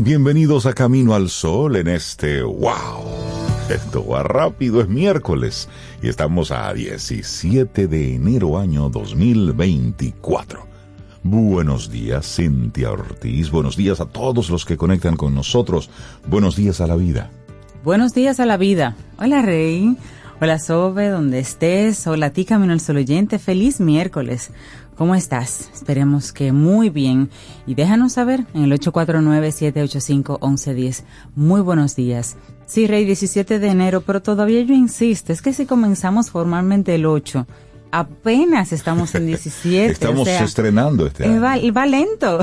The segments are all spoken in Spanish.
bienvenidos a Camino al Sol en este wow. Esto va rápido, es miércoles y estamos a 17 de enero año 2024. Buenos días, Cintia Ortiz. Buenos días a todos los que conectan con nosotros. Buenos días a la vida. Buenos días a la vida. Hola, Rey. Hola, Sobe, donde estés. Hola, ti, Camino al Sol oyente. Feliz miércoles. ¿Cómo estás? Esperemos que muy bien. Y déjanos saber en el 849-785-1110. Muy buenos días. Sí, Rey, 17 de enero, pero todavía yo insisto, es que si comenzamos formalmente el 8 apenas estamos en 17. estamos estrenando este año. Va, y va lento.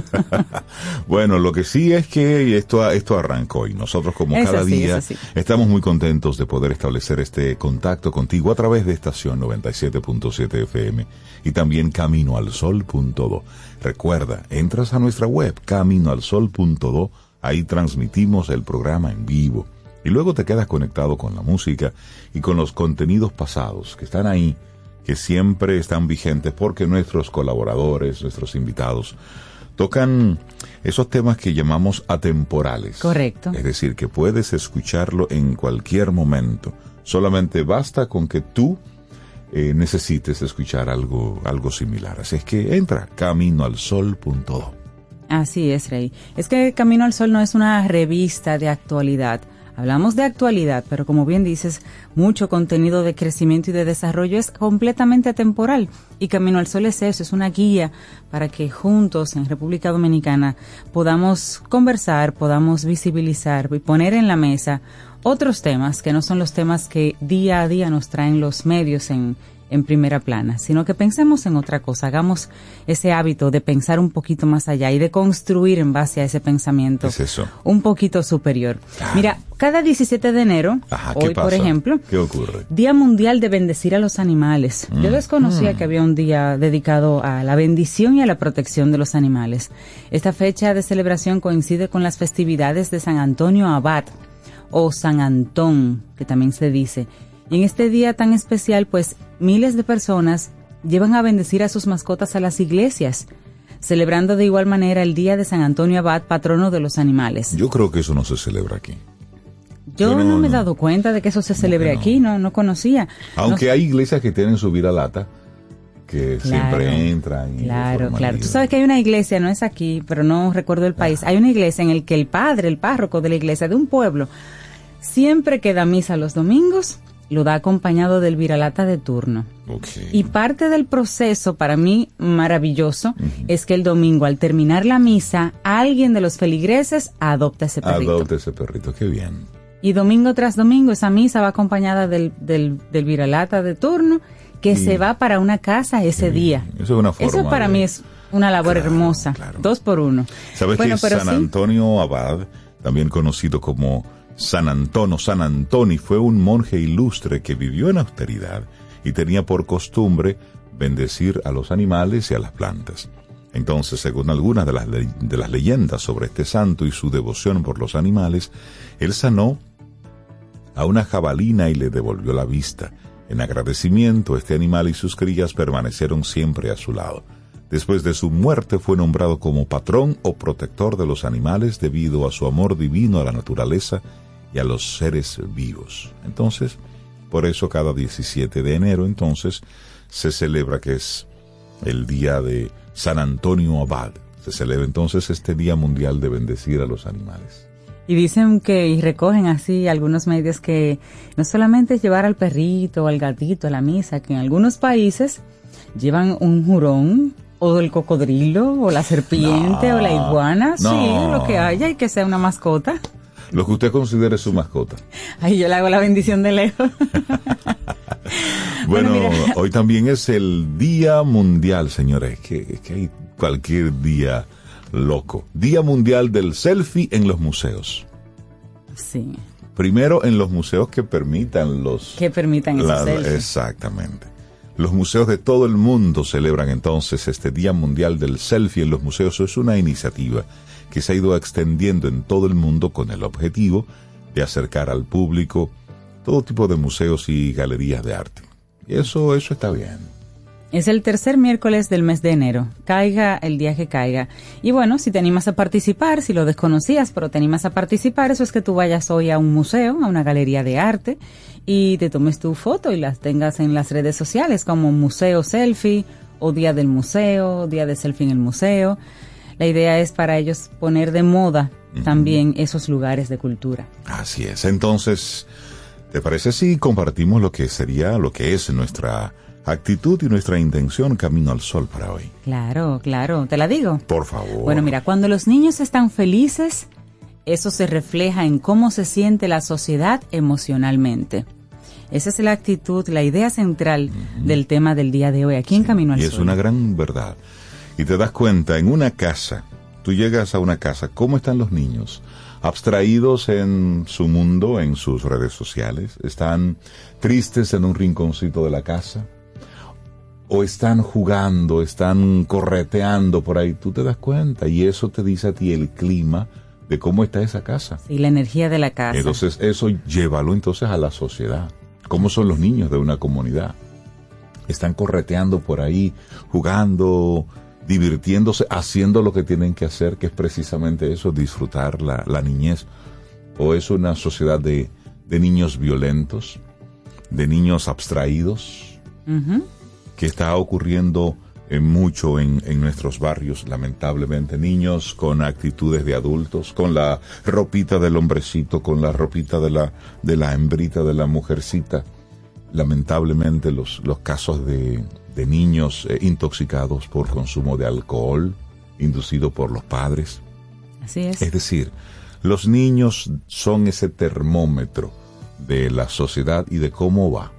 bueno, lo que sí es que esto, esto arrancó y nosotros como cada día estamos muy contentos de poder establecer este contacto contigo a través de estación 97.7 FM y también caminoalsol.do. Recuerda, entras a nuestra web caminoalsol.do, ahí transmitimos el programa en vivo y luego te quedas conectado con la música y con los contenidos pasados que están ahí que siempre están vigentes porque nuestros colaboradores, nuestros invitados, tocan esos temas que llamamos atemporales. Correcto. Es decir, que puedes escucharlo en cualquier momento. Solamente basta con que tú eh, necesites escuchar algo, algo similar. Así es que entra caminoalsol.do. Así es, Rey. Es que Camino al Sol no es una revista de actualidad Hablamos de actualidad, pero como bien dices, mucho contenido de crecimiento y de desarrollo es completamente atemporal. Y Camino al Sol es eso, es una guía para que juntos en República Dominicana podamos conversar, podamos visibilizar y poner en la mesa otros temas que no son los temas que día a día nos traen los medios en, en primera plana, sino que pensemos en otra cosa, hagamos ese hábito de pensar un poquito más allá y de construir en base a ese pensamiento un poquito superior. Mira, cada 17 de enero, hoy por ejemplo, ¿Qué ocurre? Día Mundial de Bendecir a los Animales. Yo mm. desconocía mm. que había un día dedicado a la bendición y a la protección de los animales. Esta fecha de celebración coincide con las festividades de San Antonio Abad o San Antón, que también se dice. Y en este día tan especial, pues miles de personas llevan a bendecir a sus mascotas a las iglesias, celebrando de igual manera el Día de San Antonio Abad, patrono de los animales. Yo creo que eso no se celebra aquí. Yo, no, me he dado cuenta de que eso se celebre aquí, no, no conocía. Aunque hay iglesias que tienen su vida lata, que siempre entran. claro, claro. Tú sabes que hay una iglesia, no es aquí, pero no recuerdo el país. Hay una iglesia en el que el padre, el párroco de la iglesia de un pueblo, siempre que da misa los domingos, lo da acompañado del viralata de turno. Y parte del proceso, para mí maravilloso, es que el domingo, al terminar la misa, alguien de los feligreses adopta ese perrito. Adopta ese perrito, qué bien. Y domingo tras domingo, esa misa va acompañada del, del, viralata de turno, que se va para una casa ese día. Eso es una forma. Eso para mí es una labor hermosa. Dos por uno. ¿Sabes que San Antonio Abad, también conocido como San Antonio, San Antoni fue un monje ilustre que vivió en austeridad y tenía por costumbre bendecir a los animales y a las plantas. Entonces, según algunas de las, de las leyendas sobre este santo y su devoción por los animales, él sanó a una jabalina y le devolvió la vista. En agradecimiento, este animal y sus crías permanecieron siempre a su lado. Después de su muerte fue nombrado como patrón o protector de los animales debido a su amor divino a la naturaleza y a los seres vivos. Entonces, por eso cada 17 de enero entonces se celebra que es el día de San Antonio Abad. Se celebra entonces este Día Mundial de Bendecir a los Animales. Y dicen que, y recogen así algunos medios que no solamente es llevar al perrito o al gatito a la misa, que en algunos países llevan un jurón o el cocodrilo o la serpiente o la iguana, sí, lo que haya y que sea una mascota. Lo que usted considere su mascota. Ay, yo le hago la bendición de lejos. bueno, hoy también es el Día Mundial, señores. que, es que hay cualquier día loco. Día Mundial del Selfie en los museos. Sí. Primero en los museos que permitan los... Que permitan la, Exactamente. Los museos de todo el mundo celebran entonces este Día Mundial del Selfie en los museos. Es una iniciativa que se ha ido extendiendo en todo el mundo con el objetivo de acercar al público todo tipo de museos y galerías de arte. Y eso, eso está bien. Es el tercer miércoles del mes de enero. Caiga el día que caiga. Y bueno, si te animas a participar, si lo desconocías, pero te animas a participar, eso es que tú vayas hoy a un museo, a una galería de arte, y te tomes tu foto y las tengas en las redes sociales como Museo Selfie o Día del Museo, Día de Selfie en el Museo. La idea es para ellos poner de moda también esos lugares de cultura. Así es. Entonces, ¿te parece si compartimos lo que sería, lo que es nuestra actitud y nuestra intención camino al sol para hoy? Claro, claro. ¿Te la digo? Por favor. Bueno, mira, cuando los niños están felices, eso se refleja en cómo se siente la sociedad emocionalmente. Esa es la actitud, la idea central del tema del día de hoy, aquí en Camino al Sol. Y es una gran verdad. Y te das cuenta, en una casa, tú llegas a una casa, ¿cómo están los niños? abstraídos en su mundo, en sus redes sociales, están tristes en un rinconcito de la casa, o están jugando, están correteando por ahí, tú te das cuenta y eso te dice a ti el clima de cómo está esa casa. Y la energía de la casa. Entonces eso llévalo entonces a la sociedad. ¿Cómo son los niños de una comunidad? Están correteando por ahí, jugando, divirtiéndose, haciendo lo que tienen que hacer, que es precisamente eso, disfrutar la, niñez. O es una sociedad de, niños violentos, de niños abstraídos, que está ocurriendo en mucho en, en, nuestros barrios, lamentablemente. Niños con actitudes de adultos, con la ropita del hombrecito, con la ropita de la, de la hembrita, de la mujercita. Lamentablemente los, los casos de, de niños eh, intoxicados por consumo de alcohol, inducido por los padres. Así es. Es decir, los niños son ese termómetro de la sociedad y de cómo va.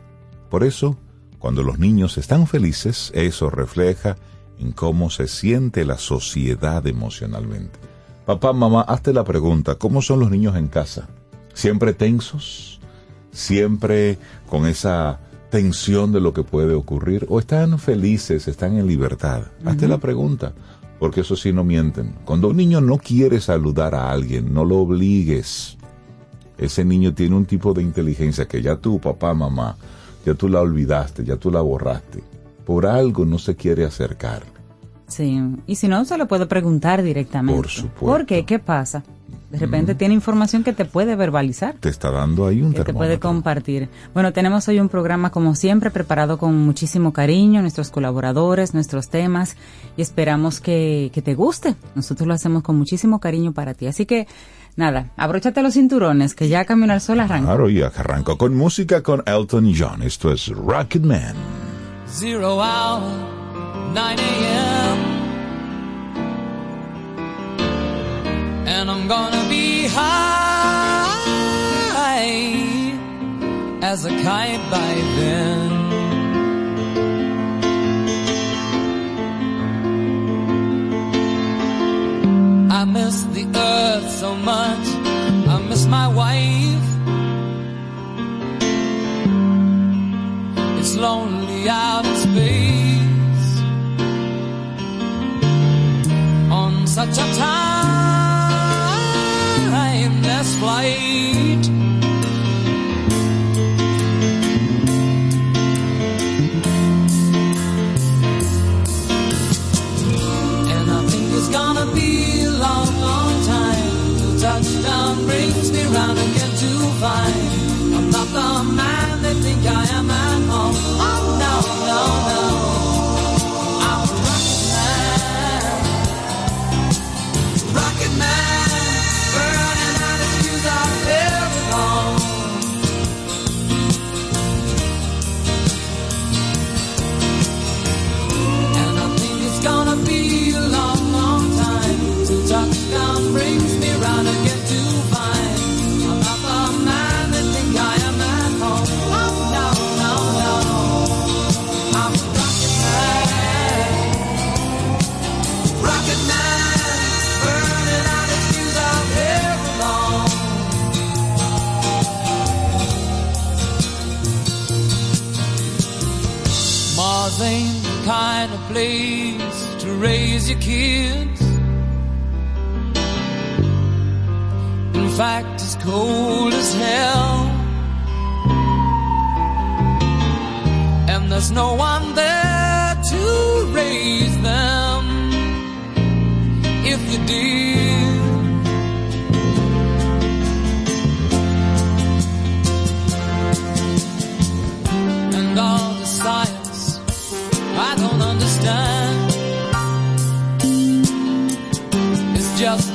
Por eso, cuando los niños están felices, eso refleja en cómo se siente la sociedad emocionalmente. Papá, mamá, hazte la pregunta, ¿cómo son los niños en casa? ¿Siempre tensos? ¿Siempre con esa tensión de lo que puede ocurrir? ¿O están felices, están en libertad? Hazte la pregunta, porque eso sí no mienten. Cuando un niño no quiere saludar a alguien, no lo obligues. Ese niño tiene un tipo de inteligencia que ya tú, papá, mamá, ya tú la olvidaste, ya tú la borraste. Por algo no se quiere acercar. Sí, y si no, se lo puede preguntar directamente. Por supuesto. ¿Por qué? ¿Qué pasa? De repente tiene información que te puede verbalizar. Te está dando ahí un Que te puede compartir. Bueno, tenemos hoy un programa como siempre preparado con muchísimo cariño, nuestros colaboradores, nuestros temas y esperamos que, que te guste. Nosotros lo hacemos con muchísimo cariño para ti. Así que Nada, abróchate los cinturones, que ya Camino al Sol arranca. Claro, ya arranco con música con Elton John. Esto es Rocket Man. Zero hour, 9 a.m. And I'm gonna be high as a kite by then. earth so much. I miss my wife. It's lonely out in space on such a time. to keep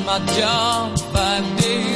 my job five days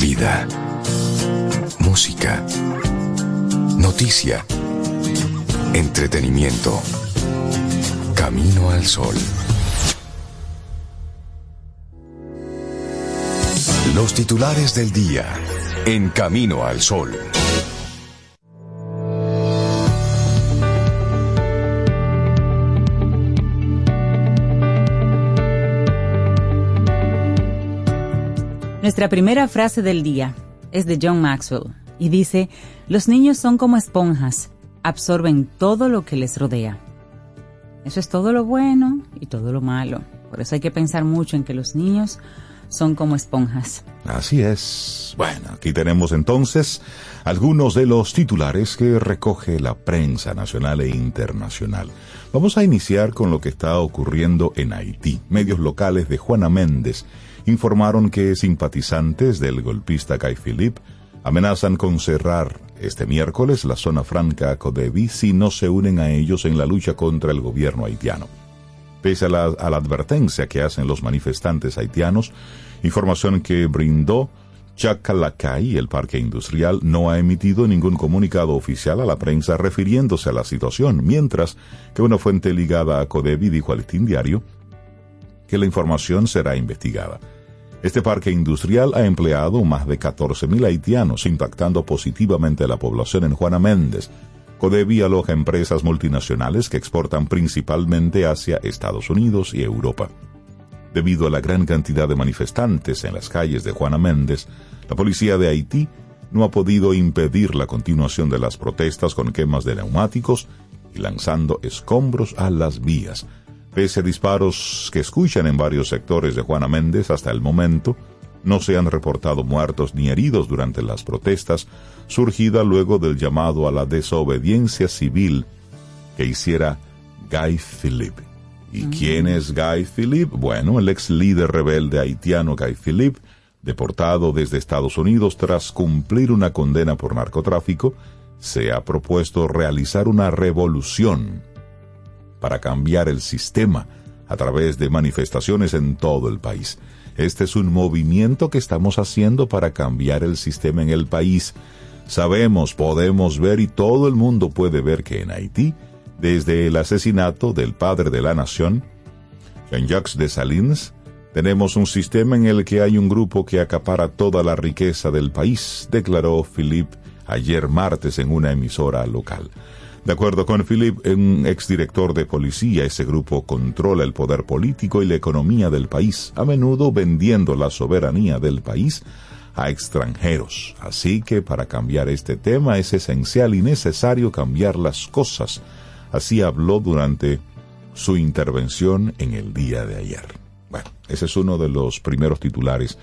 Vida. Música. Noticia. Entretenimiento. Camino al sol. Los titulares del día. En Camino al sol. Nuestra primera frase del día es de John Maxwell y dice, los niños son como esponjas, absorben todo lo que les rodea. Eso es todo lo bueno y todo lo malo. Por eso hay que pensar mucho en que los niños son como esponjas. Así es. Bueno, aquí tenemos entonces algunos de los titulares que recoge la prensa nacional e internacional. Vamos a iniciar con lo que está ocurriendo en Haití. Medios locales de Juana Méndez informaron que simpatizantes del golpista Guy Philippe amenazan con cerrar este miércoles la zona franca Codevi si no se unen a ellos en la lucha contra el gobierno haitiano. Pese a la, advertencia que hacen los manifestantes haitianos, información que brindó Chacalacay, el parque industrial, no ha emitido ningún comunicado oficial a la prensa refiriéndose a la situación, mientras que una fuente ligada a Codevi dijo al Listín Diario que la información será investigada. Este parque industrial ha empleado más de 14.000 haitianos, impactando positivamente a la población en Juana Méndez. Codevi aloja empresas multinacionales que exportan principalmente hacia Estados Unidos y Europa. Debido a la gran cantidad de manifestantes en las calles de Juana Méndez, la policía de Haití no ha podido impedir la continuación de las protestas con quemas de neumáticos y lanzando escombros a las vías. Pese a disparos que escuchan en varios sectores de Juana Méndez hasta el momento, no se han reportado muertos ni heridos durante las protestas, surgida luego del llamado a la desobediencia civil que hiciera Guy Philippe. ¿Y mm. quién es Guy Philippe? Bueno, el ex líder rebelde haitiano Guy Philippe, deportado desde Estados Unidos tras cumplir una condena por narcotráfico, se ha propuesto realizar una revolución para cambiar el sistema a través de manifestaciones en todo el país. Este es un movimiento que estamos haciendo para cambiar el sistema en el país. Sabemos, podemos ver y todo el mundo puede ver que en Haití, desde el asesinato del padre de la nación, Jean-Jacques Dessalines, tenemos un sistema en el que hay un grupo que acapara toda la riqueza del país, declaró Philippe ayer martes en una emisora local. De acuerdo con Philip, un exdirector de policía, ese grupo controla el poder político y la economía del país, a menudo vendiendo la soberanía del país a extranjeros. Así que para cambiar este tema es esencial y necesario cambiar las cosas. Así habló durante su intervención en el día de ayer. Bueno, ese es uno de los primeros titulares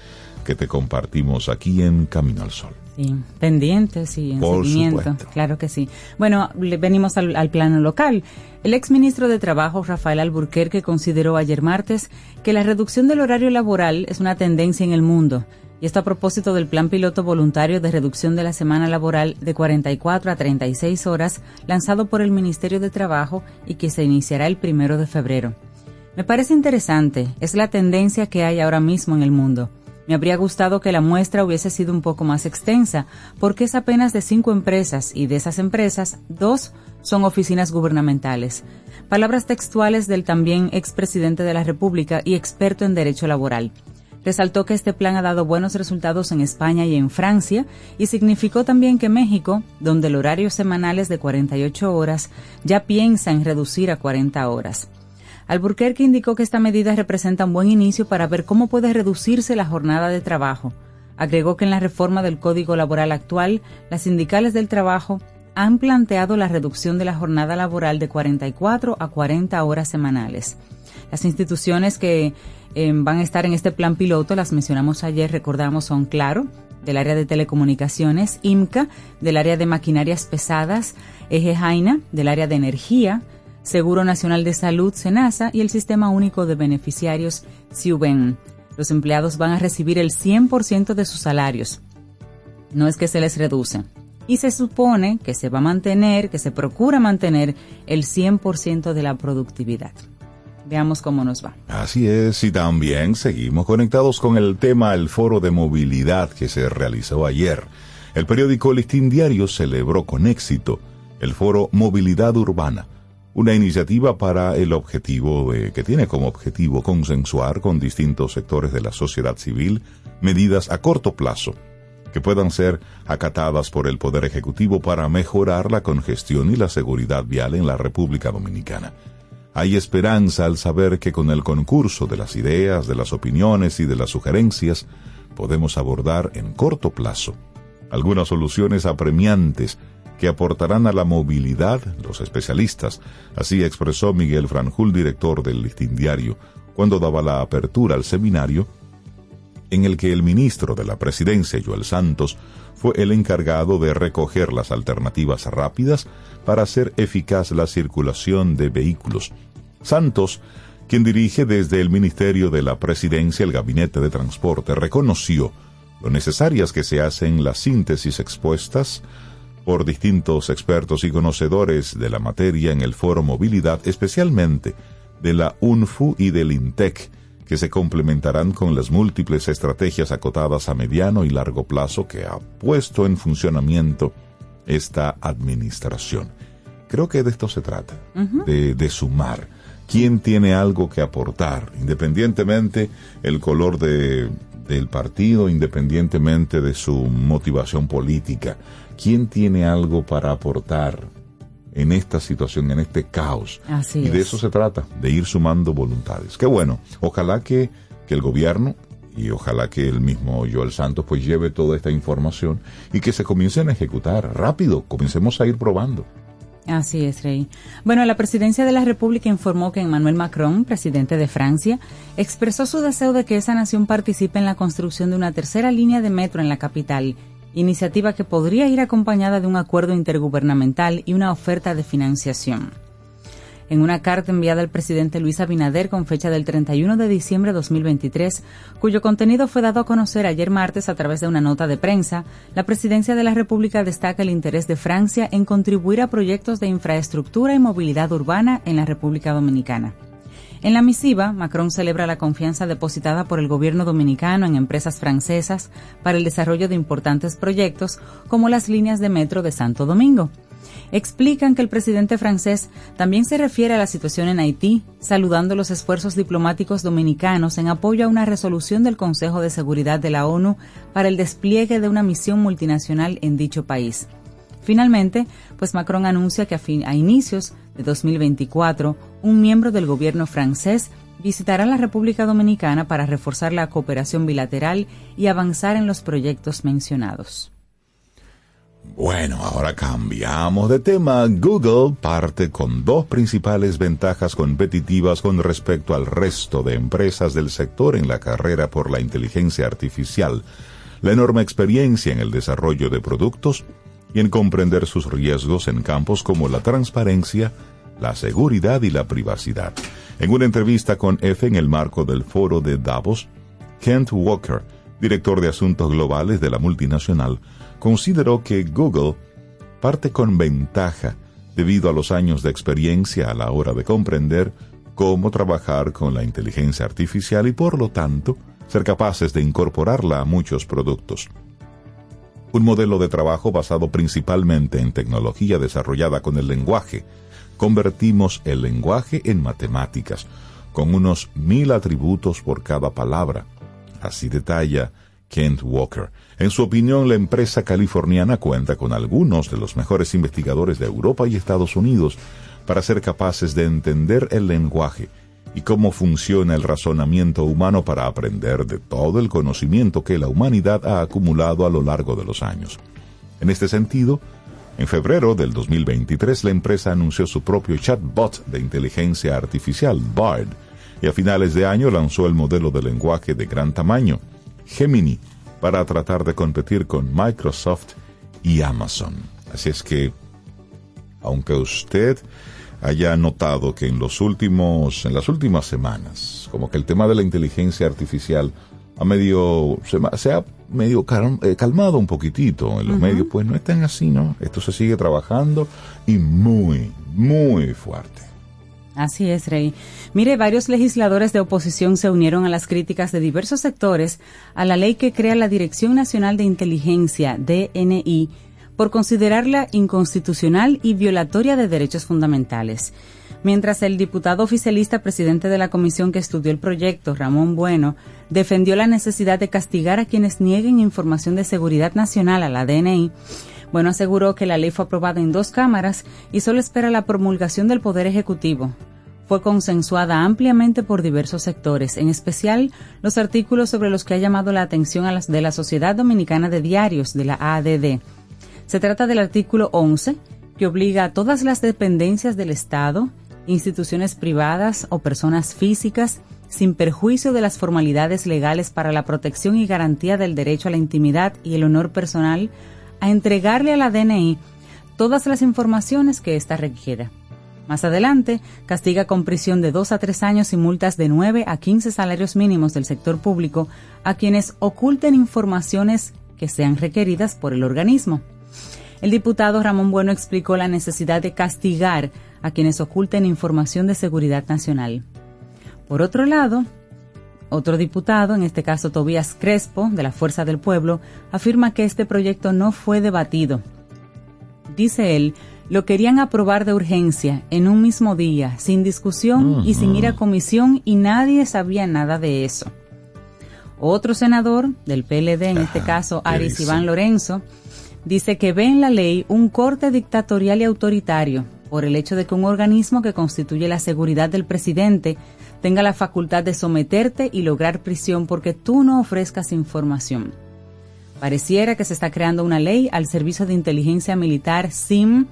que te compartimos aquí en Camino al Sol. Sí, pendientes y en seguimiento, claro que sí. Bueno, venimos al, al, plano local. El exministro de Trabajo, Rafael Alburquerque, consideró ayer martes que la reducción del horario laboral es una tendencia en el mundo. Y esto a propósito del plan piloto voluntario de reducción de la semana laboral de 44 a 36 horas lanzado por el Ministerio de Trabajo y que se iniciará el primero de febrero. Me parece interesante, es la tendencia que hay ahora mismo en el mundo. Me habría gustado que la muestra hubiese sido un poco más extensa, porque es apenas de cinco empresas y de esas empresas, dos son oficinas gubernamentales. Palabras textuales del también expresidente de la República y experto en derecho laboral. Resaltó que este plan ha dado buenos resultados en España y en Francia y significó también que México, donde el horario semanal es de 48 horas, ya piensa en reducir a 40 horas. Alburquerque indicó que esta medida representa un buen inicio para ver cómo puede reducirse la jornada de trabajo. Agregó que en la reforma del Código Laboral actual, las sindicales del trabajo han planteado la reducción de la jornada laboral de 44 a 40 horas semanales. Las instituciones que eh, van a estar en este plan piloto, las mencionamos ayer, recordamos, son Claro, del área de telecomunicaciones, IMCA, del área de maquinarias pesadas, Eje Jaina, del área de energía, Seguro Nacional de Salud, SENASA, y el Sistema Único de Beneficiarios, SIUBEN. Los empleados van a recibir el 100% de sus salarios. No es que se les reduce. Y se supone que se va a mantener, que se procura mantener el 100% de la productividad. Veamos cómo nos va. Así es, y también seguimos conectados con el tema del foro de movilidad que se realizó ayer. El periódico Listín Diario celebró con éxito el foro Movilidad Urbana una iniciativa para el objetivo que tiene como objetivo consensuar con distintos sectores de la sociedad civil medidas a corto plazo que puedan ser acatadas por el Poder Ejecutivo para mejorar la congestión y la seguridad vial en la República Dominicana. Hay esperanza al saber que con el concurso de las ideas, de las opiniones y de las sugerencias, podemos abordar en corto plazo algunas soluciones apremiantes que aportarán a la movilidad los especialistas. Así expresó Miguel Franjul, director del Listín Diario, cuando daba la apertura al seminario en el que el ministro de la Presidencia, Joel Santos, fue el encargado de recoger las alternativas rápidas para hacer eficaz la circulación de vehículos. Santos, quien dirige desde el Ministerio de la Presidencia el Gabinete de Transporte, reconoció lo necesarias que se hacen las síntesis expuestas por distintos expertos y conocedores de la materia en el foro Movilidad, especialmente de la UNFU y del INTEC, que se complementarán con las múltiples estrategias acotadas a mediano y largo plazo que ha puesto en funcionamiento esta administración. Creo que de esto se trata, de, de, sumar. ¿Quién tiene algo que aportar? Independientemente el color de, del partido, independientemente de su motivación política. ¿Quién tiene algo para aportar en esta situación, en este caos? y de eso se trata, de ir sumando voluntades. Qué bueno. Ojalá que, que el gobierno y ojalá que el mismo Joel Santos pues lleve toda esta información y que se comiencen a ejecutar rápido, comencemos a ir probando. Así es, Rey. Bueno, la presidencia de la República informó que Emmanuel Macron, presidente de Francia, expresó su deseo de que esa nación participe en la construcción de una tercera línea de metro en la capital, iniciativa que podría ir acompañada de un acuerdo intergubernamental y una oferta de financiación en una carta enviada al presidente Luis Abinader con fecha del 31 de diciembre de 2023, cuyo contenido fue dado a conocer ayer martes a través de una nota de prensa, la presidencia de la República destaca el interés de Francia en contribuir a proyectos de infraestructura y movilidad urbana en la República Dominicana. En la misiva, Macron celebra la confianza depositada por el gobierno dominicano en empresas francesas para el desarrollo de importantes proyectos como las líneas de metro de Santo Domingo explican que el presidente francés también se refiere a la situación en Haití, saludando los esfuerzos diplomáticos dominicanos en apoyo a una resolución del Consejo de Seguridad de la ONU para el despliegue de una misión multinacional en dicho país. Finalmente, pues Macron anuncia que a, a inicios de 2024, un miembro del gobierno francés visitará la República Dominicana para reforzar la cooperación bilateral y avanzar en los proyectos mencionados. Bueno, ahora cambiamos de tema. Google parte con dos principales ventajas competitivas con respecto al resto de empresas del sector en la carrera por la inteligencia artificial, la enorme experiencia en el desarrollo de productos y en comprender sus riesgos en campos como la transparencia, la seguridad y la privacidad. En una entrevista con F en el marco del foro de Davos, Kent Walker, director de asuntos globales de la multinacional, consideró que Google parte con ventaja debido a los años de experiencia a la hora de comprender cómo trabajar con la inteligencia artificial y por lo tanto ser capaces de incorporarla a muchos productos. Un modelo de trabajo basado principalmente en tecnología desarrollada con el lenguaje. Convertimos el lenguaje en matemáticas, con unos mil atributos por cada palabra. Así detalla Kent Walker. En su opinión, la empresa californiana cuenta con algunos de los mejores investigadores de Europa y Estados Unidos para ser capaces de entender el lenguaje y cómo funciona el razonamiento humano para aprender de todo el conocimiento que la humanidad ha acumulado a lo largo de los años. En este sentido, en febrero del 2023 la empresa anunció su propio chatbot de inteligencia artificial, BARD, y a finales de año lanzó el modelo de lenguaje de gran tamaño, Gemini para tratar de competir con Microsoft y Amazon. Así es que, aunque usted haya notado que en los últimos, en las últimas semanas, como que el tema de la inteligencia artificial ha medio, se, ha medio eh, calmado un poquitito en los medios, pues no es tan así, ¿no? Esto se sigue trabajando y muy, muy fuerte. Así es, Rey. Mire, varios legisladores de oposición se unieron a las críticas de diversos sectores a la ley que crea la Dirección Nacional de Inteligencia, DNI, por considerarla inconstitucional y violatoria de derechos fundamentales. mientras el diputado oficialista presidente de la comisión que estudió el proyecto, Ramón Bueno, defendió la necesidad de castigar a quienes nieguen información de seguridad nacional a la DNI, Bueno aseguró que la ley fue aprobada en dos cámaras y solo espera la promulgación del Poder Ejecutivo. Fue consensuada ampliamente por diversos sectores, en especial los artículos sobre los que ha llamado la atención a de la Sociedad Dominicana de Diarios, de la ADD. Se trata del artículo 11, que obliga a todas las dependencias del Estado, instituciones privadas o personas físicas, sin perjuicio de las formalidades legales para la protección y garantía del derecho a la intimidad y el honor personal, a entregarle a la DNI todas las informaciones que ésta requiera. Más adelante, castiga con prisión de dos a tres años y multas de 9 a 15 salarios mínimos del sector público a quienes oculten informaciones que sean requeridas por el organismo. El diputado Ramón Bueno explicó la necesidad de castigar a quienes oculten información de seguridad nacional. Por otro lado, otro diputado, en este caso Tobías Crespo, de la Fuerza del Pueblo, afirma que este proyecto no fue debatido. Dice él, lo querían aprobar de urgencia, en un mismo día, sin discusión y sin ir a comisión y nadie sabía nada de eso. Otro senador del PLD, en este caso Aris Iván Lorenzo, dice que ve en la ley un corte dictatorial y autoritario por el hecho de que un organismo que constituye la seguridad del presidente tenga la facultad de someterte y lograr prisión porque tú no ofrezcas información. Pareciera que se está creando una ley al servicio de inteligencia militar SIM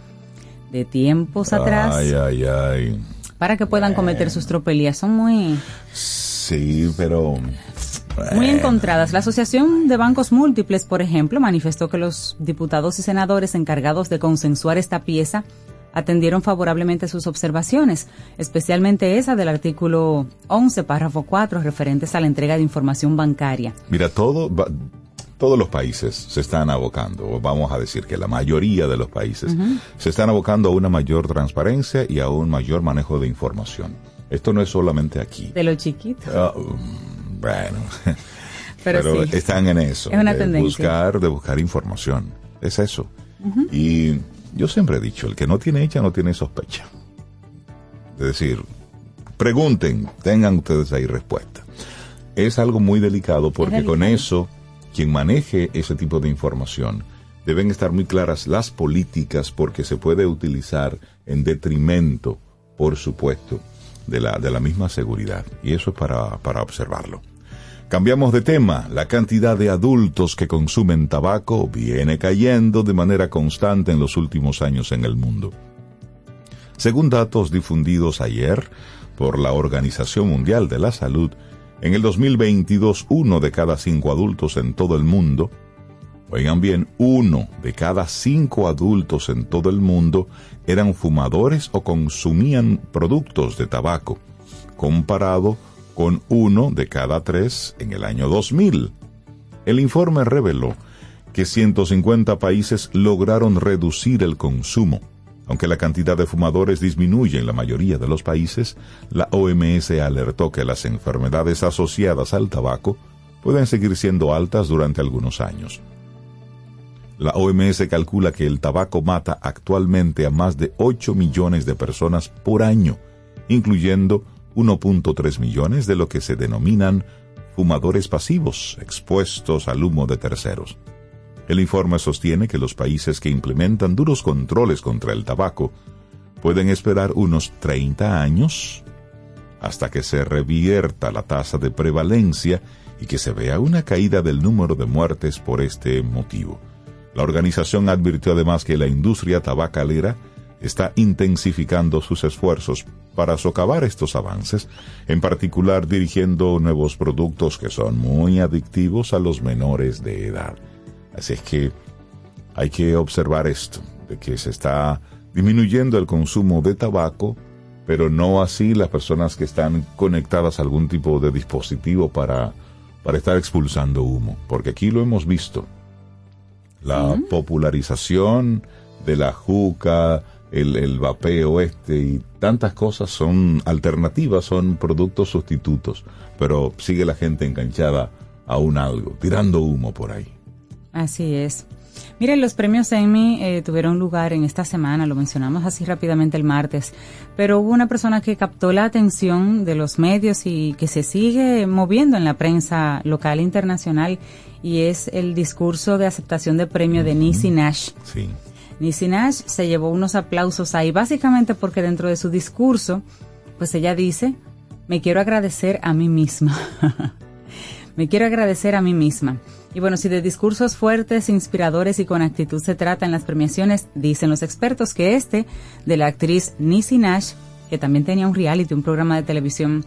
de tiempos atrás para que puedan cometer sus tropelías. Son muy... Sí, pero... Muy encontradas. La Asociación de Bancos Múltiples, por ejemplo, manifestó que los diputados y senadores encargados de consensuar esta pieza atendieron favorablemente sus observaciones, especialmente esa del artículo 11, párrafo 4, referentes a la entrega de información bancaria. Mira, todo, todos los países se están abocando, o vamos a decir que la mayoría de los países se están abocando a una mayor transparencia y a un mayor manejo de información. Esto no es solamente aquí. De lo chiquito. Ah, mm, bueno, pero, están en eso. Es una de tendencia. buscar, de buscar información. Es eso. Y yo siempre he dicho, el que no tiene hecha no tiene sospecha. Es decir, pregunten, tengan ustedes ahí respuesta. Es algo muy delicado porque con eso, quien maneje ese tipo de información, deben estar muy claras las políticas porque se puede utilizar en detrimento, por supuesto, de la, de la misma seguridad. Y eso es para, para observarlo. Cambiamos de tema. La cantidad de adultos que consumen tabaco viene cayendo de manera constante en los últimos años en el mundo. Según datos difundidos ayer por la Organización Mundial de la Salud, en el 2022 uno de cada cinco adultos en todo el mundo, oigan bien, uno de cada cinco adultos en todo el mundo eran fumadores o consumían productos de tabaco, comparado con uno de cada tres en el año 2000. El informe reveló que 150 países lograron reducir el consumo. Aunque la cantidad de fumadores disminuye en la mayoría de los países, la OMS alertó que las enfermedades asociadas al tabaco pueden seguir siendo altas durante algunos años. La OMS calcula que el tabaco mata actualmente a más de 8 millones de personas por año, incluyendo 1.3 millones de lo que se denominan fumadores pasivos, expuestos al humo de terceros. El informe sostiene que los países que implementan duros controles contra el tabaco pueden esperar unos 30 años hasta que se revierta la tasa de prevalencia y que se vea una caída del número de muertes por este motivo. La organización advirtió además que la industria tabacalera está intensificando sus esfuerzos para socavar estos avances, en particular dirigiendo nuevos productos que son muy adictivos a los menores de edad. Así es que hay que observar esto, de que se está disminuyendo el consumo de tabaco, pero no así las personas que están conectadas a algún tipo de dispositivo para, para estar expulsando humo, porque aquí lo hemos visto. La popularización de la juca, el, el vapeo este y tantas cosas son alternativas, son productos sustitutos, pero sigue la gente enganchada a un algo, tirando humo por ahí. Así es. Miren, los premios Emmy eh, tuvieron lugar en esta semana, lo mencionamos así rápidamente el martes, pero hubo una persona que captó la atención de los medios y que se sigue moviendo en la prensa local e internacional y es el discurso de aceptación de premio de Nisi Nash. Sí. Nisi Nash se llevó unos aplausos ahí, básicamente porque dentro de su discurso, pues ella dice, me quiero agradecer a mí misma. me quiero agradecer a mí misma. Y bueno, si de discursos fuertes, inspiradores y con actitud se trata en las premiaciones, dicen los expertos que este, de la actriz Nisi Nash, que también tenía un reality, un programa de televisión,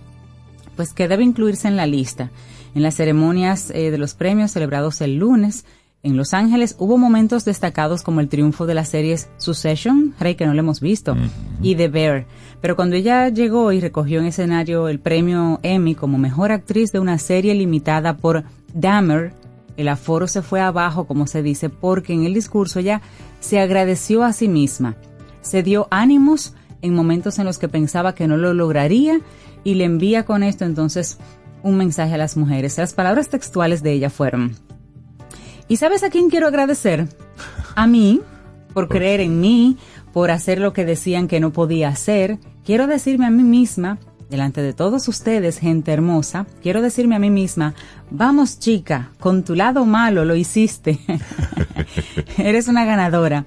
pues que debe incluirse en la lista. En las ceremonias eh, de los premios celebrados el lunes, en Los Ángeles hubo momentos destacados como el triunfo de las series Succession, Rey que no lo hemos visto, y The Bear. Pero cuando ella llegó y recogió en escenario el premio Emmy como mejor actriz de una serie limitada por Dahmer, el aforo se fue abajo, como se dice, porque en el discurso ella se agradeció a sí misma, se dio ánimos en momentos en los que pensaba que no lo lograría y le envía con esto entonces un mensaje a las mujeres. Las palabras textuales de ella fueron, ¿y sabes a quién quiero agradecer? A mí, por creer en mí, por hacer lo que decían que no podía hacer. Quiero decirme a mí misma, delante de todos ustedes, gente hermosa, quiero decirme a mí misma, vamos chica, con tu lado malo lo hiciste. Eres una ganadora.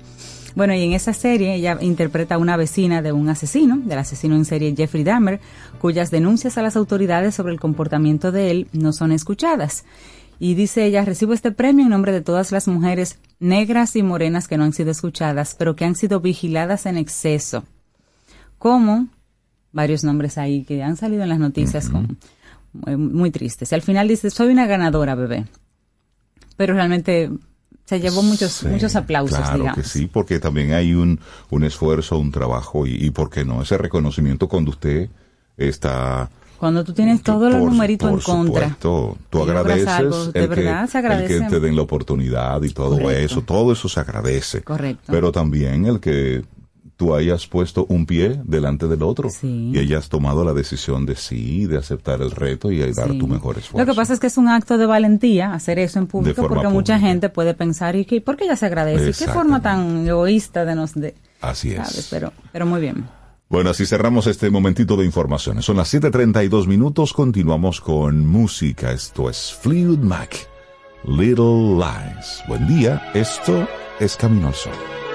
Bueno, y en esa serie ella interpreta a una vecina de un asesino, del asesino en serie Jeffrey Dahmer, cuyas denuncias a las autoridades sobre el comportamiento de él no son escuchadas. Y dice ella, recibo este premio en nombre de todas las mujeres negras y morenas que no han sido escuchadas, pero que han sido vigiladas en exceso. Como varios nombres ahí que han salido en las noticias con, muy, tristes. Y al final dice, soy una ganadora, bebé. Pero realmente se llevó muchos muchos aplausos, claro que sí, porque también hay un, un esfuerzo, un trabajo y, y, ¿por qué no? Ese reconocimiento cuando usted está cuando tú tienes todo los numeritos en contra. tú agradeces de verdad, se agradece. el que te den la oportunidad y todo eso, todo eso se agradece. Correcto. Pero también el que tú hayas puesto un pie delante del otro y hayas tomado la decisión de sí, de aceptar el reto y dar tu mejor esfuerzo. Lo que pasa es que es un acto de valentía hacer eso en público porque mucha gente puede pensar, ¿y qué, por qué ella se agradece? ¿Qué forma tan egoísta de nos... De, Así es. Pero, pero muy bien. Bueno, así cerramos este momentito de informaciones. Son las 7.32 minutos, continuamos con música. Esto es Fleetwood Mac, Little Lies. Buen día, esto es Camino al Sol.